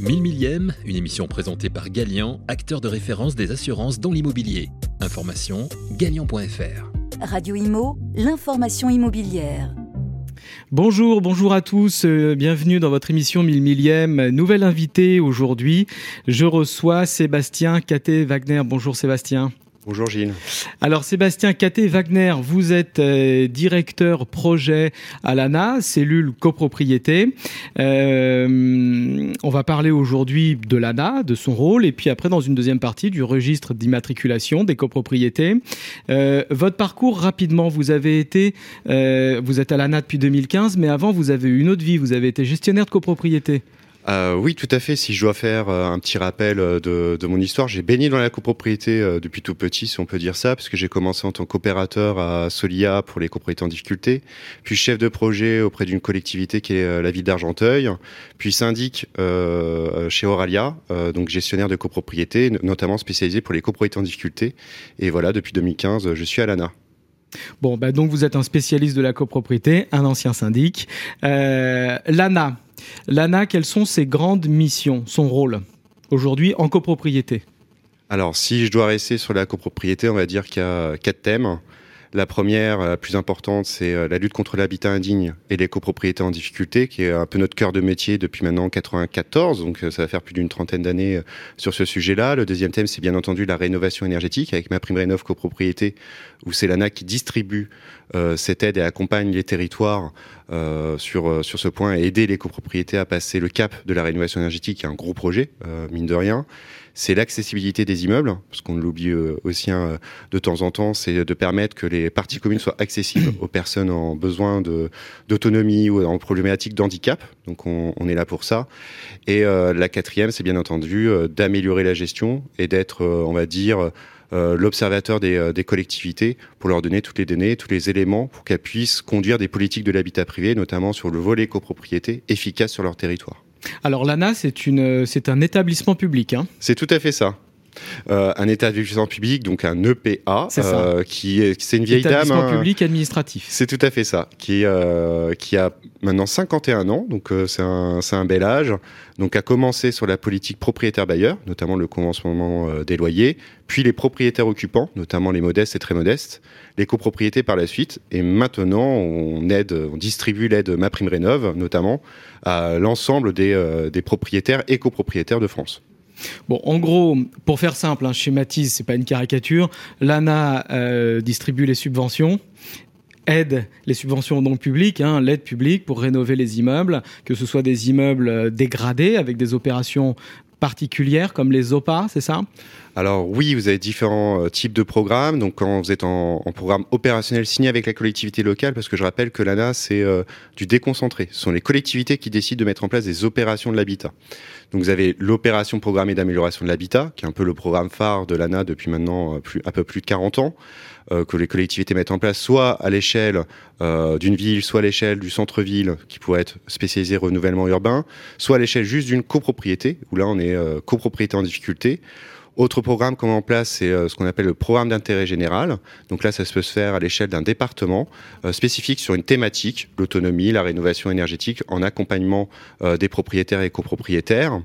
1000 millième, une émission présentée par Galian, acteur de référence des assurances dans l'immobilier. Information galian.fr. Radio Imo, l'information immobilière. Bonjour, bonjour à tous, euh, bienvenue dans votre émission 1000 millième. Nouvelle invitée aujourd'hui, je reçois Sébastien Caté-Wagner. Bonjour Sébastien. Bonjour Gilles. Alors Sébastien Caté-Wagner, vous êtes euh, directeur projet à l'ANA, cellule copropriété. Euh, on va parler aujourd'hui de l'ANA, de son rôle, et puis après dans une deuxième partie du registre d'immatriculation des copropriétés. Euh, votre parcours rapidement, vous avez été, vous êtes à l'ANA depuis 2015, mais avant vous avez eu une autre vie, vous avez été gestionnaire de copropriété. Euh, oui, tout à fait. Si je dois faire euh, un petit rappel euh, de, mon histoire, j'ai baigné dans la copropriété depuis tout petit, si on peut dire ça, parce que j'ai commencé en tant qu'opérateur à Solia pour les copropriétés en difficulté, puis chef de projet auprès d'une collectivité qui est la ville d'Argenteuil, puis syndic chez Oralia, donc gestionnaire de copropriété, notamment spécialisé pour les copropriétés en difficulté. Et voilà, depuis 2015, je suis à l'ANA. Bon, bah donc vous êtes un spécialiste de la copropriété, un ancien syndic. L'ANA, L'ANA, quelles sont ses grandes missions, son rôle aujourd'hui en copropriété? Alors, si je dois rester sur la copropriété, on va dire qu'il y a quatre thèmes. La première, la plus importante, c'est euh, la lutte contre l'habitat indigne et les copropriétés en difficulté, qui est un peu notre cœur de métier depuis maintenant 94, donc euh, ça va faire plus d'une trentaine d'années euh, sur ce sujet-là. Le deuxième thème, c'est bien entendu la rénovation énergétique. Avec ma prime rénov copropriété, où c'est l'ANA qui distribue cette aide et accompagne les territoires sur, sur ce point et aider les copropriétés à passer le cap de la rénovation énergétique, qui est un gros projet, mine de rien c'est l'accessibilité des immeubles, parce qu'on l'oublie euh, aussi hein, de temps en temps, c'est de permettre que les parties communes soient accessibles aux personnes en besoin d'autonomie ou en problématique d'handicap. Donc on, est là pour ça. Et euh, la quatrième, c'est bien entendu euh, d'améliorer la gestion et d'être, on va dire, l'observateur des, des, collectivités pour leur donner toutes les données, tous les éléments pour qu'elles puissent conduire des politiques de l'habitat privé, notamment sur le volet copropriété, efficaces sur leur territoire. Alors l'ANA, c'est une, c'est un établissement public. Hein c'est tout à fait ça. Euh, un établissement public, donc un EPA, euh, qui est, c'est une vieille dame. Établissement hein. public administratif. C'est tout à fait ça, qui, euh, qui a maintenant 51 ans, donc c'est un, c'est un bel âge. Donc a commencé sur la politique propriétaire-bailleur, notamment le conventionnement des loyers, puis les propriétaires occupants, notamment les modestes et très modestes, les copropriétés par la suite, et maintenant on aide, on distribue l'aide MaPrimeRénov, notamment à l'ensemble des, des propriétaires et copropriétaires de France. Bon, en gros, pour faire simple, un hein, schématise, c'est pas une caricature. L'ANA euh, distribue les subventions aide les subventions donc publiques, hein, l'aide publique pour rénover les immeubles, que ce soit des immeubles euh, dégradés avec des opérations particulières comme les OPA, c'est ça? Alors oui, vous avez différents euh, types de programmes. Donc quand vous êtes en, programme opérationnel signé avec la collectivité locale, parce que je rappelle que l'ANA c'est euh, du déconcentré. Ce sont les collectivités qui décident de mettre en place des opérations de l'habitat. Donc vous avez l'opération programmée d'amélioration de l'habitat, qui est un peu le programme phare de l'ANA depuis maintenant euh, plus, un peu plus de 40 ans. que les collectivités mettent en place, soit à l'échelle d'une ville, soit à l'échelle du centre-ville, qui pourrait être spécialisé renouvellement urbain, soit à l'échelle juste d'une copropriété, où là on est copropriété en difficulté, autre programme qu'on met en place, c'est euh, ce qu'on appelle le programme d'intérêt général. Donc là, ça peut se faire à l'échelle d'un département euh, spécifique sur une thématique, l'autonomie, la rénovation énergétique, en accompagnement euh, des propriétaires et copropriétaires.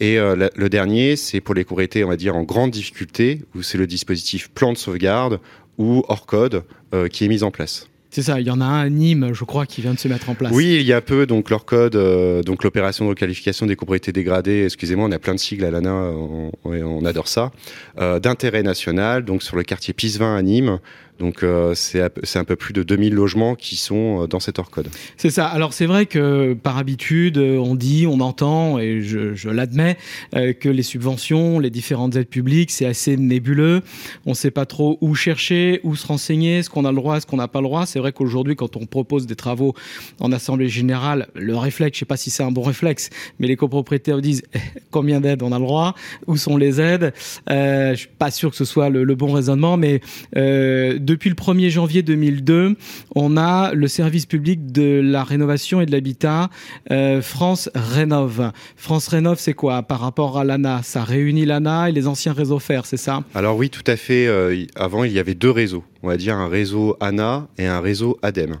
Et le dernier, c'est pour les copropriétés, on va dire, en grande difficulté, où c'est le dispositif plan de sauvegarde ou hors code qui est mis en place. C'est ça, il y en a un à Nîmes, je crois, qui vient de se mettre en place. Oui, il y a peu, donc leur code, euh, donc l'opération de requalification des propriétés dégradées, excusez-moi, on a plein de sigles à l'ANA, on, on, adore ça, euh, d'intérêt national, donc sur le quartier Pisevin à Nîmes, donc euh, c'est un peu plus de 2000 logements qui sont euh, dans cet hors code. C'est ça. Alors c'est vrai que par habitude, euh, on dit, on entend, et je, l'admets, que les subventions, les différentes aides publiques, c'est assez nébuleux. On ne sait pas trop où chercher, où se renseigner, ce qu'on a le droit, ce qu'on n'a pas le droit. C'est vrai qu'aujourd'hui, quand on propose des travaux en assemblée générale, le réflexe, je sais pas si c'est un bon réflexe, mais les copropriétaires disent eh, combien d'aides on a le droit, où sont les aides? Je suis pas sûr que ce soit le, le bon raisonnement, mais euh, depuis le 1er janvier 2002, on a le service public de la rénovation et de l'habitat euh, France Rénove. France Rénove, c'est quoi par rapport à l'ANA? Ça réunit l'ANA et les anciens réseaux FER, c'est ça? Alors oui, tout à fait. Euh, avant, il y avait deux réseaux. On va dire un réseau ANA et un réseau ADEME.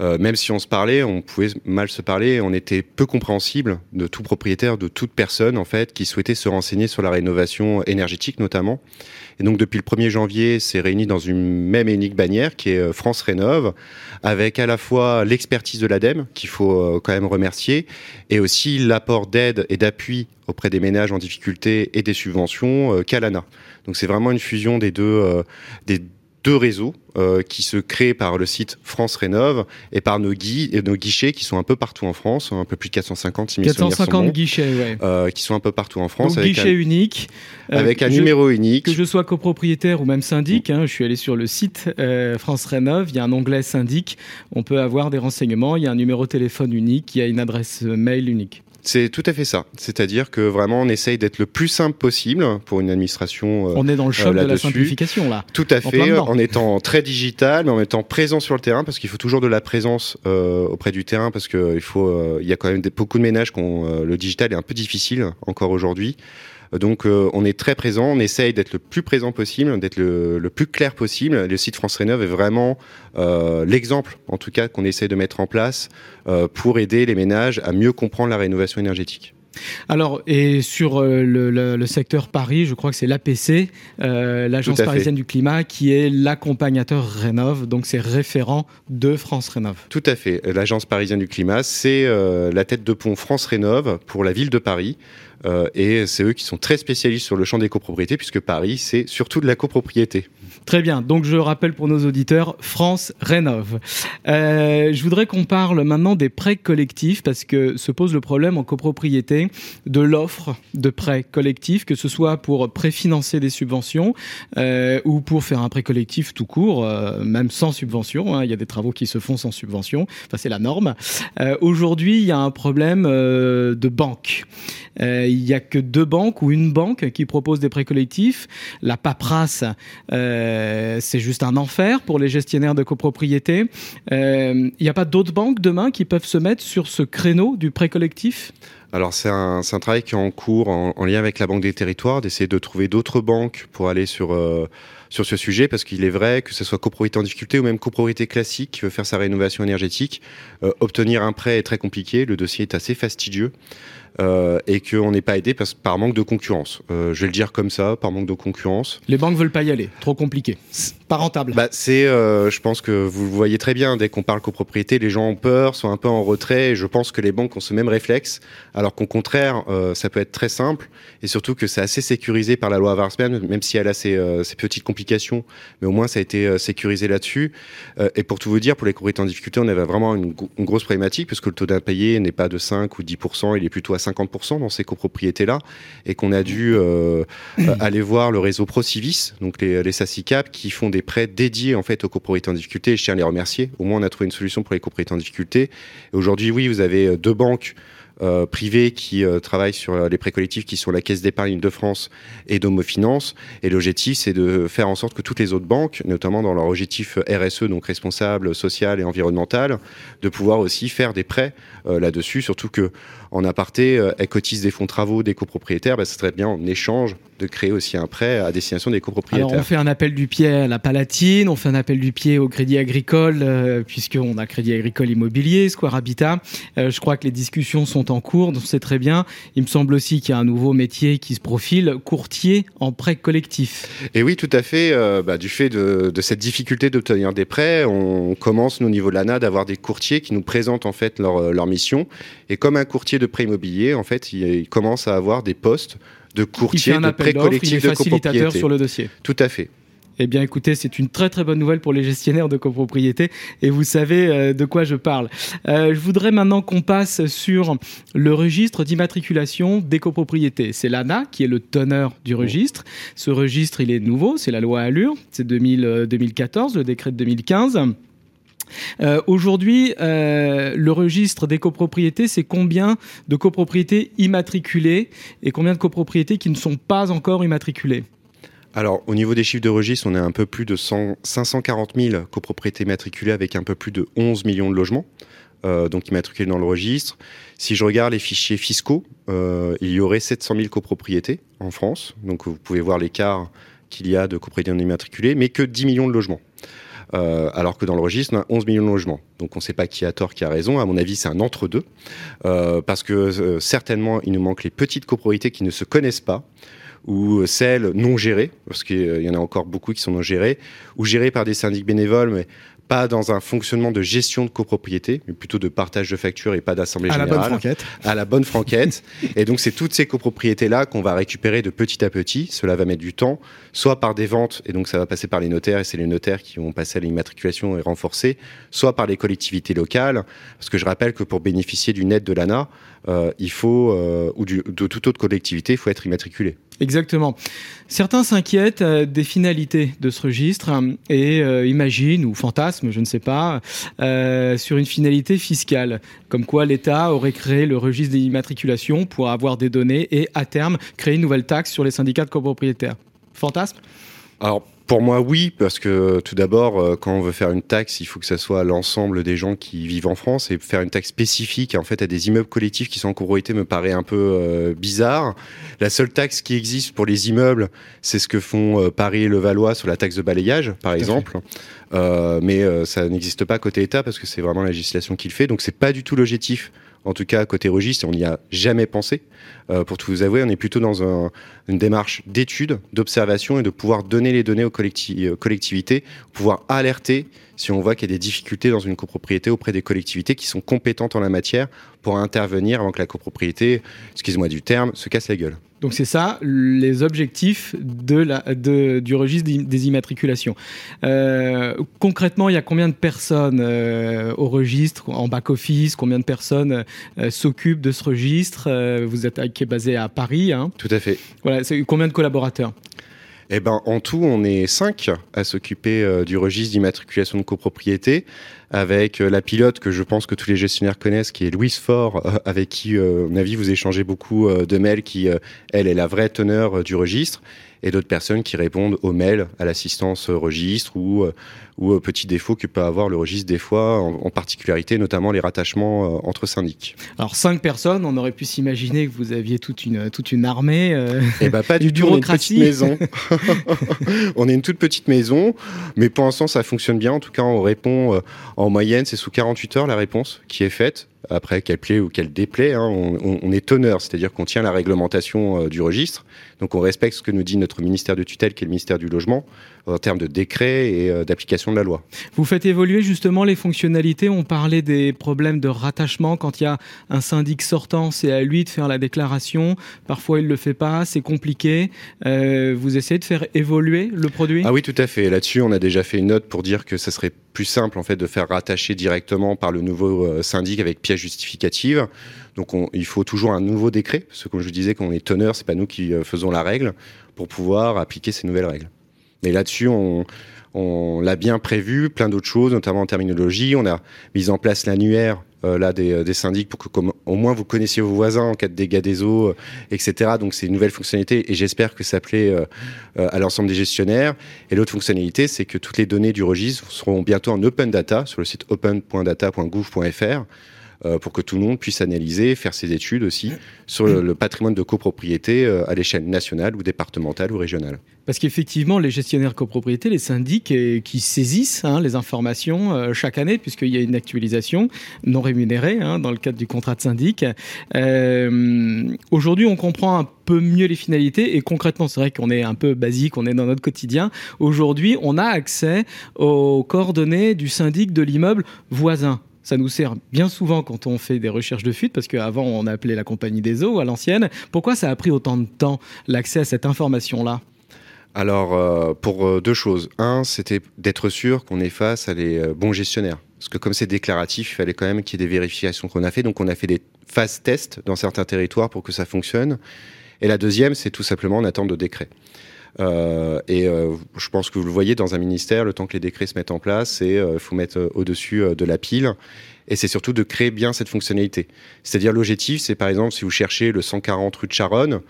Euh, même si on se parlait, on pouvait mal se parler, on était peu compréhensible de tout propriétaire, de toute personne en fait qui souhaitait se renseigner sur la rénovation énergétique notamment. Et donc depuis le 1er janvier, c'est réuni dans une même et unique bannière qui est euh, France Rénove, avec à la fois l'expertise de l'ADEME qu'il faut euh, quand même remercier, et aussi l'apport d'aide et d'appui auprès des ménages en difficulté et des subventions Calana. Donc c'est vraiment une fusion des deux, des deux réseaux euh, qui se créent par le site France Rénove et par nos, et nos guichets qui sont un peu partout en France, un peu plus de 450 si 450 guichets, ouais. Euh, qui sont un peu partout en France. Donc, guichet unique. Euh, avec un numéro unique. Que je sois copropriétaire ou même syndic, hein, je suis allé sur le site France Rénove, il y a un onglet syndic, on peut avoir des renseignements, il y a un numéro de téléphone unique, il y a une adresse mail unique. C'est tout à fait ça. C'est-à-dire que vraiment, on essaye d'être le plus simple possible pour une administration. Euh, on est dans le choc euh, de la simplification là. Tout à fait. En, étant très digital, mais en étant présent sur le terrain, parce qu'il faut toujours de la présence euh, auprès du terrain, parce qu'il faut, il y a quand même beaucoup de ménages qui ont le digital est un peu difficile encore aujourd'hui. Donc euh, on est très présent, on essaye d'être le plus présent possible, d'être le, plus clair possible. Le site France Rénov est vraiment euh, l'exemple, en tout cas, qu'on essaye de mettre en place euh, pour aider les ménages à mieux comprendre la rénovation énergétique. Alors, et sur le, secteur Paris, je crois que c'est l'APC, l'Agence parisienne du climat, qui est l'accompagnateur Rénov, donc c'est référent de France Rénov. Tout à fait. L'Agence parisienne du climat, c'est la tête de pont France Rénov pour la ville de Paris. Euh, et c'est eux qui sont très spécialistes sur le champ des copropriétés, puisque Paris, c'est surtout de la copropriété. Très bien. Donc, je rappelle pour nos auditeurs, France Rénove. Euh, je voudrais qu'on parle maintenant des prêts collectifs, parce que se pose le problème en copropriété de l'offre de prêts collectifs, que ce soit pour préfinancer des subventions euh, ou pour faire un prêt collectif tout court, même sans subvention. Hein. Il y a des travaux qui se font sans subvention. Enfin, c'est la norme. Aujourd'hui, il y a un problème de banque. Il n'y a que deux banques ou une banque qui propose des prêts collectifs. La paperasse, euh, c'est juste un enfer pour les gestionnaires de copropriété. Euh, il n'y a pas d'autres banques demain qui peuvent se mettre sur ce créneau du prêt collectif? Alors c'est un, un, travail qui est en cours en, lien avec la Banque des Territoires d'essayer de trouver d'autres banques pour aller sur sur ce sujet parce qu'il est vrai que ce soit copropriété en difficulté ou même copropriété classique qui veut faire sa rénovation énergétique, obtenir un prêt est très compliqué, le dossier est assez fastidieux. Euh, et qu'on n'est pas aidé parce, par manque de concurrence. Euh, je vais le dire comme ça, par manque de concurrence. Les banques veulent pas y aller, trop compliqué, pas rentable. Bah, c'est, euh, je pense que vous le voyez très bien, dès qu'on parle copropriété, les gens ont peur, sont un peu en retrait, et je pense que les banques ont ce même réflexe, alors qu'au contraire, ça peut être très simple, et surtout que c'est assez sécurisé par la loi Varsman, même si elle a ses, ses, petites complications, mais au moins ça a été sécurisé là-dessus. et pour tout vous dire, pour les copropriétés en difficulté, on avait vraiment une, une grosse problématique, parce que le taux d'impayé n'est pas de 5 ou 10%, il est plutôt à 50% dans ces copropriétés-là, et qu'on a dû euh, euh, aller voir le réseau Procivis, donc les, les SACICAP, qui font des prêts dédiés en fait aux copropriétés en difficulté. Et je tiens à les remercier. Au moins, on a trouvé une solution pour les copropriétés en difficulté. Et aujourd'hui, oui, vous avez euh, deux banques euh, privés qui euh, travaillent sur euh, les prêts collectifs, qui sont la Caisse d'épargne de France et Domofinance. Et l'objectif, c'est de faire en sorte que toutes les autres banques, notamment dans leur objectif RSE, donc responsable, social et environnemental, de pouvoir aussi faire des prêts là-dessus. Surtout que en aparté, elles cotisent des fonds travaux des copropriétaires. Bah, ce serait bien en échange de créer aussi un prêt à destination des copropriétaires. Alors on fait un appel du pied à la Palatine, on fait un appel du pied au Crédit Agricole, puisqu'on a Crédit Agricole Immobilier, Square Habitat. je crois que les discussions sont en cours, donc c'est très bien. Il me semble aussi qu'il y a un nouveau métier qui se profile, courtier en prêt collectif. Et oui, tout à fait. Euh, bah, du fait de, cette difficulté d'obtenir des prêts, on commence, nous, au niveau de l'ANA, d'avoir des courtiers qui nous présentent en fait leur, leur mission. Et comme un courtier de prêt immobilier, en fait, il, commence à avoir des postes de courtier de prêt collectif de facilitateur sur le dossier. Tout à fait. Eh bien, écoutez, c'est une très très bonne nouvelle pour les gestionnaires de copropriété et vous savez euh, de quoi je parle. Euh, je voudrais maintenant qu'on passe sur le registre d'immatriculation des copropriétés. C'est l'ANA qui est le teneur du registre. Ce registre, il est nouveau, c'est la loi Allure, c'est 2014, euh, le décret de 2015. Aujourd'hui, le registre des copropriétés, c'est combien de copropriétés immatriculées et combien de copropriétés qui ne sont pas encore immatriculées? Alors, au niveau des chiffres de registre, on est un peu plus de 540 000 copropriétés matriculées avec un peu plus de 11 millions de logements. Euh, donc immatriculés dans le registre. Si je regarde les fichiers fiscaux, euh, il y aurait 700 000 copropriétés en France. Donc vous pouvez voir l'écart qu'il y a de copropriétés non immatriculées, mais que 10 millions de logements. alors que dans le registre, on a 11 millions de logements. Donc on ne sait pas qui a tort, qui a raison. À mon avis, c'est un entre-deux. parce que certainement, il nous manque les petites copropriétés qui ne se connaissent pas ou celles non gérées, parce qu'il y en a encore beaucoup qui sont non gérées, ou gérées par des syndics bénévoles, mais pas dans un fonctionnement de gestion de copropriété, mais plutôt de partage de factures et pas d'assemblée générale. À la bonne franquette. À la bonne franquette. et donc, c'est toutes ces copropriétés-là qu'on va récupérer de petit à petit. Cela va mettre du temps, soit par des ventes, et donc ça va passer par les notaires, et c'est les notaires qui vont passer à l'immatriculation et renforcer, soit par les collectivités locales. Parce que je rappelle que pour bénéficier d'une aide de l'ANA, euh, il faut, euh, ou du, de toute autre collectivité, il faut être immatriculé. Exactement. Certains s'inquiètent euh, des finalités de ce registre et imaginent ou fantasment, je ne sais pas, sur une finalité fiscale, comme quoi l'État aurait créé le registre d'immatriculation pour avoir des données et à terme créer une nouvelle taxe sur les syndicats de copropriétaires. Fantasme? Pour moi, oui, parce que tout d'abord, euh, quand on veut faire une taxe, il faut que ça soit l'ensemble des gens qui vivent en France et faire une taxe spécifique en fait à des immeubles collectifs qui sont en copropriété me paraît un peu euh, bizarre. La seule taxe qui existe pour les immeubles, c'est ce que font euh, Paris et le Valois sur la taxe de balayage, par exemple. mais ça n'existe pas côté État parce que c'est vraiment la législation qui le fait. Donc c'est pas du tout l'objectif en tout cas côté registre, on n'y a jamais pensé. Euh, pour tout vous avouer, on est plutôt dans une démarche d'étude, d'observation et de pouvoir donner les données aux euh, collectivités, pouvoir alerter si on voit qu'il y a des difficultés dans une copropriété auprès des collectivités qui sont compétentes en la matière pour intervenir avant que la copropriété, excusez-moi du terme, se casse la gueule. Donc c'est ça les objectifs de la, de, du registre des immatriculations. Euh, concrètement, il y a combien de personnes euh, au registre, en back-office Combien de personnes euh, s'occupent de ce registre? Vous êtes qui est basé à Paris. Hein Tout à fait. Voilà, combien de collaborateurs? Eh ben, en tout, on est cinq à s'occuper euh, du registre d'immatriculation de copropriété, avec euh, la pilote que je pense que tous les gestionnaires connaissent, qui est Louise Faure, euh, avec qui, à mon avis, vous échangez beaucoup de mails, qui, elle, est la vraie teneur du registre et d'autres personnes qui répondent aux mails à l'assistance registre ou, euh, ou aux petits défauts que peut avoir le registre des fois, en, particularité notamment les rattachements euh, entre syndics. Alors cinq personnes, on aurait pu s'imaginer que vous aviez toute une, toute une armée. Euh, eh ben pas du tout, on est une petite maison. on est une toute petite maison, mais pour l'instant ça fonctionne bien. En tout cas, on répond en moyenne, c'est sous 48 heures la réponse qui est faite après qu'elle plaît ou qu'elle déplaît, hein, on, est teneur, c'est-à-dire qu'on tient la réglementation du registre. Donc on respecte ce que nous dit notre ministère de tutelle, qui est le ministère du Logement, en termes de décret et euh, d'application de la loi. Vous faites évoluer justement les fonctionnalités. On parlait des problèmes de rattachement. Quand il y a un syndic sortant, c'est à lui de faire la déclaration. Parfois, il ne le fait pas, c'est compliqué. Euh, vous essayez de faire évoluer le produit? Ah oui, tout à fait. Là-dessus, on a déjà fait une note pour dire que ça serait plus simple en fait de faire rattacher directement par le nouveau euh, syndic avec pièce justificative. Donc il faut toujours un nouveau décret, parce que comme je disais, quand on est teneur, c'est pas nous qui faisons la règle, pour pouvoir appliquer ces nouvelles règles. Mais là-dessus, on, l'a bien prévu, plein d'autres choses, notamment en terminologie. On a mis en place l'annuaire euh, là des, syndics pour que au moins vous connaissiez vos voisins en cas de dégâts des eaux, euh, etc. Donc c'est une nouvelle fonctionnalité et j'espère que ça plaît euh, à l'ensemble des gestionnaires. Et l'autre fonctionnalité, c'est que toutes les données du registre seront bientôt en open data sur le site open.data.gouv.fr euh, pour que tout le monde puisse analyser, faire ses études aussi sur le, patrimoine de copropriété euh, à l'échelle nationale ou départementale ou régionale. Parce qu'effectivement, les gestionnaires copropriété, les syndics qui saisissent hein, les informations euh, chaque année, puisqu'il y a une actualisation non rémunérée hein, dans le cadre du contrat de syndic. Aujourd'hui, on comprend un peu mieux les finalités et concrètement, c'est vrai qu'on est un peu basique, on est dans notre quotidien. Aujourd'hui, on a accès aux coordonnées du syndic de l'immeuble voisin. Ça nous sert bien souvent quand on fait des recherches de fuite, parce qu'avant on appelait la compagnie des eaux à l'ancienne. Pourquoi ça a pris autant de temps l'accès à cette information-là? Alors, euh, pour euh, deux choses. Un, c'était d'être sûr qu'on est face à les euh, bons gestionnaires. Parce que comme c'est déclaratif, il fallait quand même qu'il y ait des vérifications qu'on a fait. Donc, on a fait des phases tests dans certains territoires pour que ça fonctionne. Et la deuxième, c'est tout simplement en attente de décret. Euh, et euh, je pense que vous le voyez dans un ministère, le temps que les décrets se mettent en place, il euh, faut mettre au-dessus de la pile. et c'est surtout de créer bien cette fonctionnalité. C'est-à-dire l'objectif, c'est par exemple si vous cherchez le 140 rue de Charonne,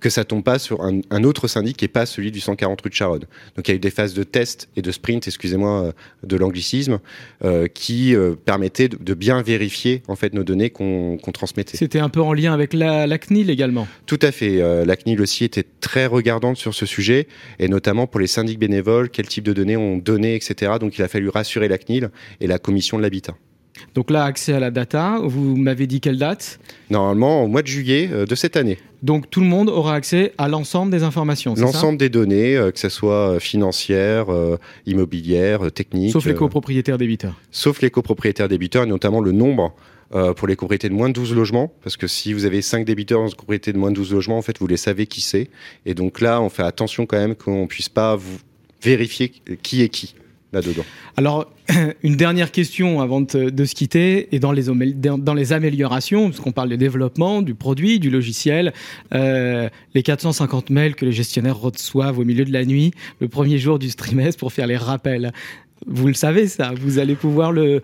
que ça tombe pas sur un, autre syndic qui n'est pas celui du 140 rue de Charonne. Donc il y a eu des phases de test et de sprint, excusez-moi de l'anglicisme, qui permettaient de, bien vérifier en fait nos données qu'on transmettait. C'était un peu en lien avec la, la CNIL également? Tout à fait. la CNIL aussi était très regardante sur ce sujet et notamment pour les syndics bénévoles, quel type de données on donnait, etc. Donc il a fallu rassurer la CNIL et la commission de l'habitat. Donc là, accès à la data, vous m'avez dit quelle date? Normalement, au mois de juillet euh, de cette année. Donc tout le monde aura accès à l'ensemble des informations. L'ensemble des données, euh, que ce soit euh, financières, immobilières, techniques. Sauf les copropriétaires débiteurs. Sauf les copropriétaires débiteurs, et notamment le nombre pour les copropriétés de moins de 12 logements, parce que si vous avez 5 débiteurs dans une copropriété de moins de 12 logements, en fait, vous les savez qui c'est. Et donc là, on fait attention quand même qu'on ne puisse pas vous vérifier qui est qui là-dedans. Alors, une dernière question avant de, se quitter, et dans les, dans les améliorations, parce qu'on parle de développement, du produit, du logiciel, euh, les 450 mails que les gestionnaires reçoivent au milieu de la nuit, le premier jour du trimestre pour faire les rappels. Vous le savez, ça, vous allez pouvoir le,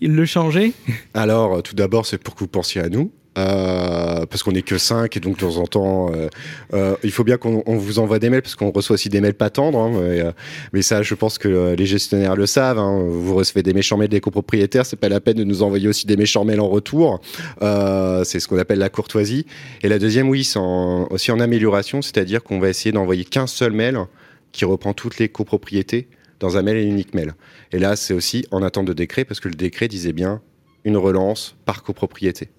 le changer Alors, tout d'abord, c'est pour que vous pensiez à nous. Euh, parce qu'on n'est que 5 et donc de temps en temps euh, euh, il faut bien qu'on vous envoie des mails parce qu'on reçoit aussi des mails pas tendres hein, mais, ça je pense que les gestionnaires le savent hein. vous recevez des méchants mails des copropriétaires c'est pas la peine de nous envoyer aussi des méchants mails en retour c'est ce qu'on appelle la courtoisie et la deuxième oui c'est aussi en amélioration c'est-à-dire qu'on va essayer d'envoyer qu'un seul mail qui reprend toutes les copropriétés dans un mail et unique mail. Et là c'est aussi en attente de décret parce que le décret disait bien une relance par copropriété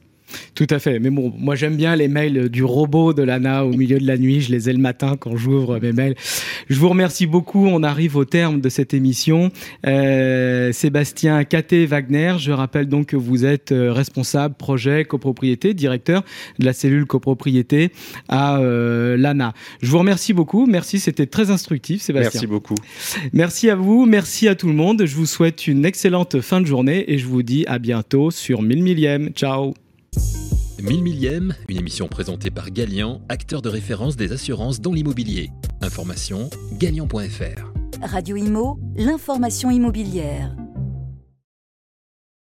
tout à fait. Mais bon, moi j'aime bien les mails du robot de l'ANA au milieu de la nuit. Je les ai le matin quand j'ouvre mes mails. Je vous remercie beaucoup. On arrive au terme de cette émission. Euh, Sébastien Caté-Wagner, je rappelle donc que vous êtes euh, responsable projet copropriété, directeur de la cellule copropriété à euh, l'ANA. Je vous remercie beaucoup. Merci, c'était très instructif, Sébastien. Merci beaucoup. Merci à vous. Merci à tout le monde. Je vous souhaite une excellente fin de journée et je vous dis à bientôt sur 1000 millième. Ciao. 1000 millième, une émission présentée par Galian, acteur de référence des assurances dans l'immobilier. Information galian.fr. Radio Imo, l'information immobilière.